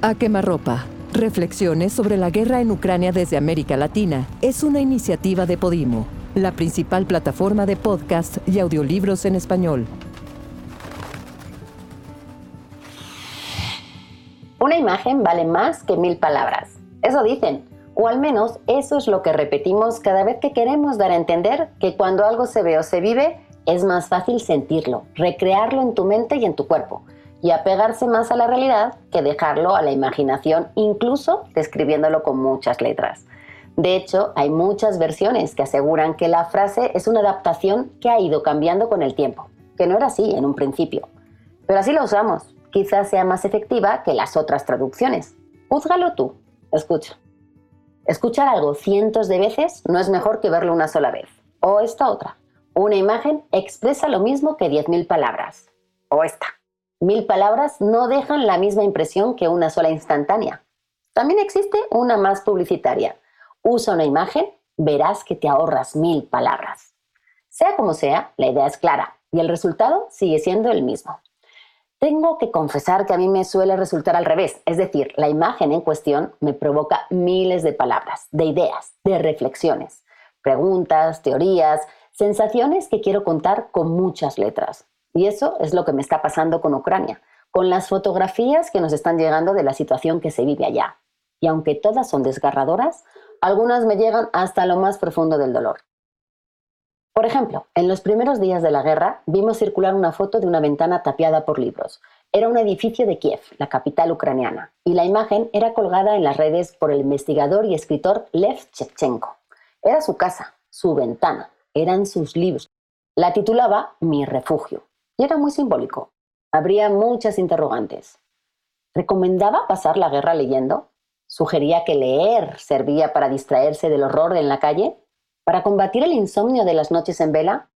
A quemarropa. Reflexiones sobre la guerra en Ucrania desde América Latina es una iniciativa de Podimo, la principal plataforma de podcast y audiolibros en español. Una imagen vale más que mil palabras. Eso dicen. O al menos eso es lo que repetimos cada vez que queremos dar a entender que cuando algo se ve o se vive, es más fácil sentirlo, recrearlo en tu mente y en tu cuerpo, y apegarse más a la realidad que dejarlo a la imaginación, incluso describiéndolo con muchas letras. De hecho, hay muchas versiones que aseguran que la frase es una adaptación que ha ido cambiando con el tiempo, que no era así en un principio. Pero así la usamos. Quizás sea más efectiva que las otras traducciones. Júzgalo tú. Escucha. Escuchar algo cientos de veces no es mejor que verlo una sola vez. O esta otra. Una imagen expresa lo mismo que 10.000 palabras. O esta. Mil palabras no dejan la misma impresión que una sola instantánea. También existe una más publicitaria. Usa una imagen, verás que te ahorras mil palabras. Sea como sea, la idea es clara y el resultado sigue siendo el mismo. Tengo que confesar que a mí me suele resultar al revés, es decir, la imagen en cuestión me provoca miles de palabras, de ideas, de reflexiones, preguntas, teorías, sensaciones que quiero contar con muchas letras. Y eso es lo que me está pasando con Ucrania, con las fotografías que nos están llegando de la situación que se vive allá. Y aunque todas son desgarradoras, algunas me llegan hasta lo más profundo del dolor. Por ejemplo, en los primeros días de la guerra vimos circular una foto de una ventana tapiada por libros. Era un edificio de Kiev, la capital ucraniana, y la imagen era colgada en las redes por el investigador y escritor Lev Chevchenko. Era su casa, su ventana, eran sus libros. La titulaba Mi refugio, y era muy simbólico. Habría muchas interrogantes. ¿Recomendaba pasar la guerra leyendo? ¿Sugería que leer servía para distraerse del horror en la calle? para combatir el insomnio de las noches en vela,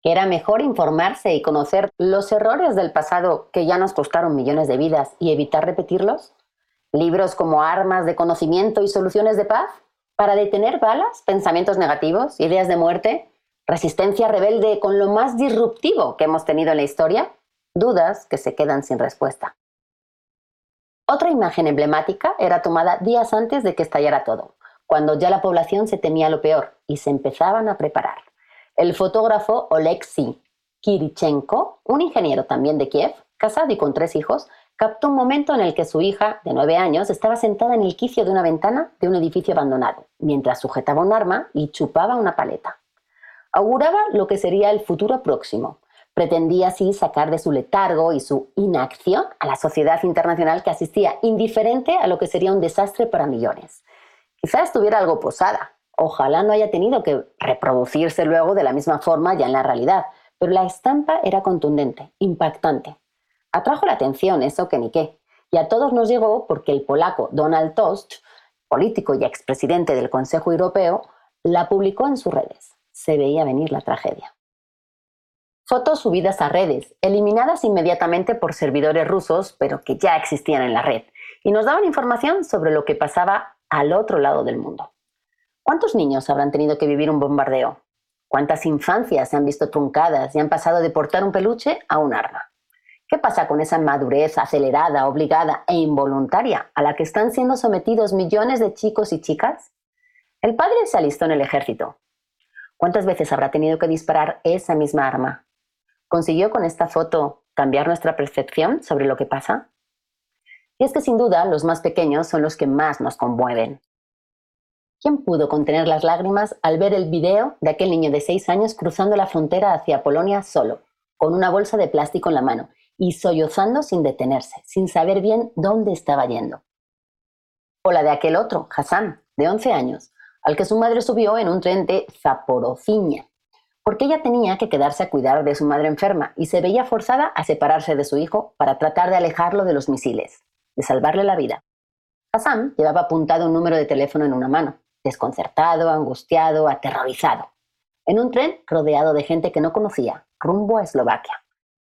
que era mejor informarse y conocer los errores del pasado que ya nos costaron millones de vidas y evitar repetirlos? ¿Libros como Armas de Conocimiento y Soluciones de Paz? ¿Para detener balas, pensamientos negativos, ideas de muerte? ¿Resistencia rebelde con lo más disruptivo que hemos tenido en la historia? Dudas que se quedan sin respuesta. Otra imagen emblemática era tomada días antes de que estallara todo cuando ya la población se temía lo peor y se empezaban a preparar. El fotógrafo Oleksiy Kirichenko, un ingeniero también de Kiev, casado y con tres hijos, captó un momento en el que su hija, de nueve años, estaba sentada en el quicio de una ventana de un edificio abandonado, mientras sujetaba un arma y chupaba una paleta. Auguraba lo que sería el futuro próximo. Pretendía así sacar de su letargo y su inacción a la sociedad internacional que asistía indiferente a lo que sería un desastre para millones. Quizá estuviera algo posada. Ojalá no haya tenido que reproducirse luego de la misma forma ya en la realidad, pero la estampa era contundente, impactante. Atrajo la atención, eso que ni qué. Y a todos nos llegó porque el polaco Donald Tusk, político y expresidente del Consejo Europeo, la publicó en sus redes. Se veía venir la tragedia. Fotos subidas a redes, eliminadas inmediatamente por servidores rusos, pero que ya existían en la red, y nos daban información sobre lo que pasaba al otro lado del mundo. ¿Cuántos niños habrán tenido que vivir un bombardeo? ¿Cuántas infancias se han visto truncadas y han pasado de portar un peluche a un arma? ¿Qué pasa con esa madurez acelerada, obligada e involuntaria a la que están siendo sometidos millones de chicos y chicas? El padre se alistó en el ejército. ¿Cuántas veces habrá tenido que disparar esa misma arma? ¿Consiguió con esta foto cambiar nuestra percepción sobre lo que pasa? Y es que sin duda los más pequeños son los que más nos conmueven. ¿Quién pudo contener las lágrimas al ver el video de aquel niño de seis años cruzando la frontera hacia Polonia solo, con una bolsa de plástico en la mano y sollozando sin detenerse, sin saber bien dónde estaba yendo? O la de aquel otro, Hassan, de 11 años, al que su madre subió en un tren de Zaporociña, porque ella tenía que quedarse a cuidar de su madre enferma y se veía forzada a separarse de su hijo para tratar de alejarlo de los misiles de salvarle la vida. Hassan llevaba apuntado un número de teléfono en una mano, desconcertado, angustiado, aterrorizado. En un tren rodeado de gente que no conocía, rumbo a Eslovaquia.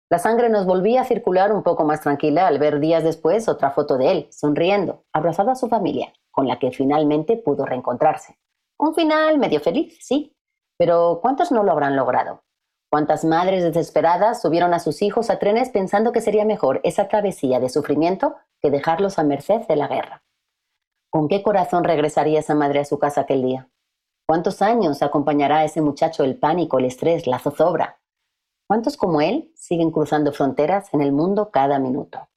La sangre nos volvía a circular un poco más tranquila al ver días después otra foto de él, sonriendo, abrazado a su familia, con la que finalmente pudo reencontrarse. Un final medio feliz, sí, pero ¿cuántos no lo habrán logrado? ¿Cuántas madres desesperadas subieron a sus hijos a trenes pensando que sería mejor esa travesía de sufrimiento que dejarlos a merced de la guerra. ¿Con qué corazón regresaría esa madre a su casa aquel día? ¿Cuántos años acompañará a ese muchacho el pánico, el estrés, la zozobra? ¿Cuántos como él siguen cruzando fronteras en el mundo cada minuto?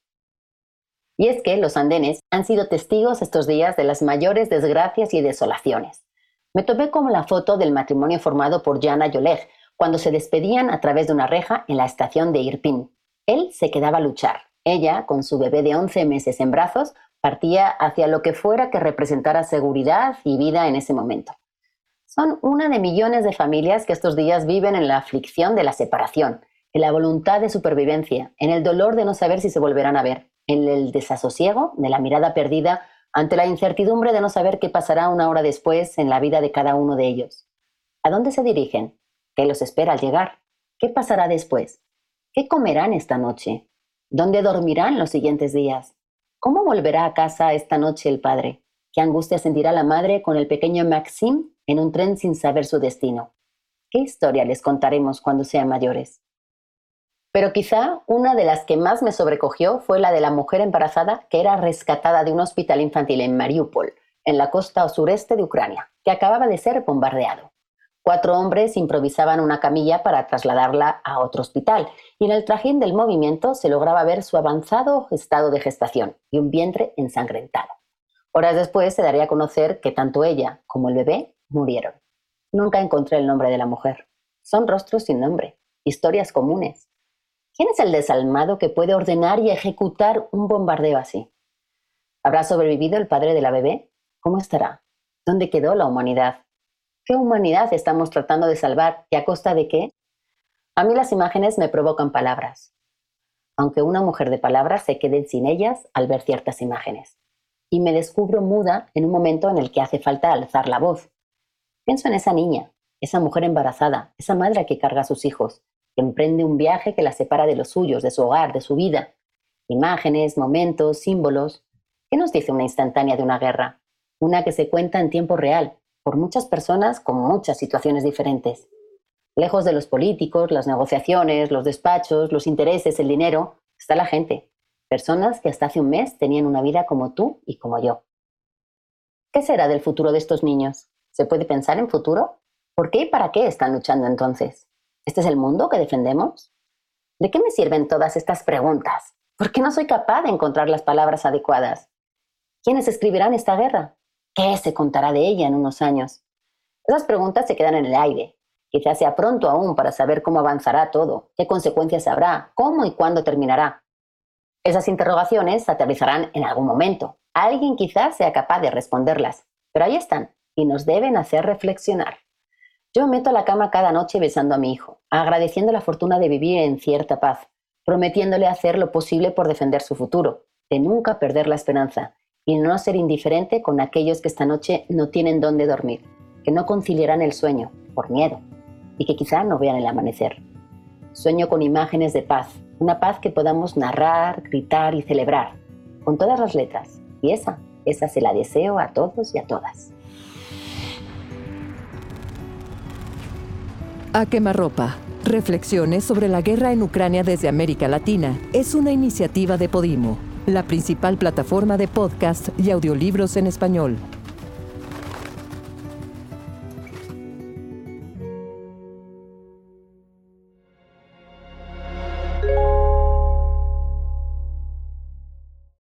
Y es que los andenes han sido testigos estos días de las mayores desgracias y desolaciones. Me topé con la foto del matrimonio formado por Jana y cuando se despedían a través de una reja en la estación de Irpin. Él se quedaba a luchar. Ella, con su bebé de 11 meses en brazos, partía hacia lo que fuera que representara seguridad y vida en ese momento. Son una de millones de familias que estos días viven en la aflicción de la separación, en la voluntad de supervivencia, en el dolor de no saber si se volverán a ver, en el desasosiego de la mirada perdida ante la incertidumbre de no saber qué pasará una hora después en la vida de cada uno de ellos. ¿A dónde se dirigen? ¿Qué los espera al llegar? ¿Qué pasará después? ¿Qué comerán esta noche? ¿Dónde dormirán los siguientes días? ¿Cómo volverá a casa esta noche el padre? ¿Qué angustia sentirá la madre con el pequeño Maxim en un tren sin saber su destino? ¿Qué historia les contaremos cuando sean mayores? Pero quizá una de las que más me sobrecogió fue la de la mujer embarazada que era rescatada de un hospital infantil en Mariupol, en la costa sureste de Ucrania, que acababa de ser bombardeado. Cuatro hombres improvisaban una camilla para trasladarla a otro hospital y en el trajín del movimiento se lograba ver su avanzado estado de gestación y un vientre ensangrentado. Horas después se daría a conocer que tanto ella como el bebé murieron. Nunca encontré el nombre de la mujer. Son rostros sin nombre, historias comunes. ¿Quién es el desalmado que puede ordenar y ejecutar un bombardeo así? ¿Habrá sobrevivido el padre de la bebé? ¿Cómo estará? ¿Dónde quedó la humanidad? ¿Qué humanidad estamos tratando de salvar y a costa de qué? A mí las imágenes me provocan palabras, aunque una mujer de palabras se quede sin ellas al ver ciertas imágenes. Y me descubro muda en un momento en el que hace falta alzar la voz. Pienso en esa niña, esa mujer embarazada, esa madre que carga a sus hijos, emprende un viaje que la separa de los suyos, de su hogar, de su vida. Imágenes, momentos, símbolos. ¿Qué nos dice una instantánea de una guerra? Una que se cuenta en tiempo real, por muchas personas con muchas situaciones diferentes. Lejos de los políticos, las negociaciones, los despachos, los intereses, el dinero, está la gente. Personas que hasta hace un mes tenían una vida como tú y como yo. ¿Qué será del futuro de estos niños? ¿Se puede pensar en futuro? ¿Por qué y para qué están luchando entonces? ¿Este es el mundo que defendemos? ¿De qué me sirven todas estas preguntas? ¿Por qué no soy capaz de encontrar las palabras adecuadas? ¿Quiénes escribirán esta guerra? ¿Qué se contará de ella en unos años? Esas preguntas se quedan en el aire. Quizás sea pronto aún para saber cómo avanzará todo, qué consecuencias habrá, cómo y cuándo terminará. Esas interrogaciones aterrizarán en algún momento. Alguien quizás sea capaz de responderlas, pero ahí están y nos deben hacer reflexionar. Yo me meto a la cama cada noche besando a mi hijo, agradeciendo la fortuna de vivir en cierta paz, prometiéndole hacer lo posible por defender su futuro, de nunca perder la esperanza y no ser indiferente con aquellos que esta noche no tienen dónde dormir, que no conciliarán el sueño por miedo y que quizá no vean el amanecer. Sueño con imágenes de paz, una paz que podamos narrar, gritar y celebrar, con todas las letras. Y esa, esa se la deseo a todos y a todas. A quemarropa. Reflexiones sobre la guerra en Ucrania desde América Latina es una iniciativa de Podimo la principal plataforma de podcast y audiolibros en español.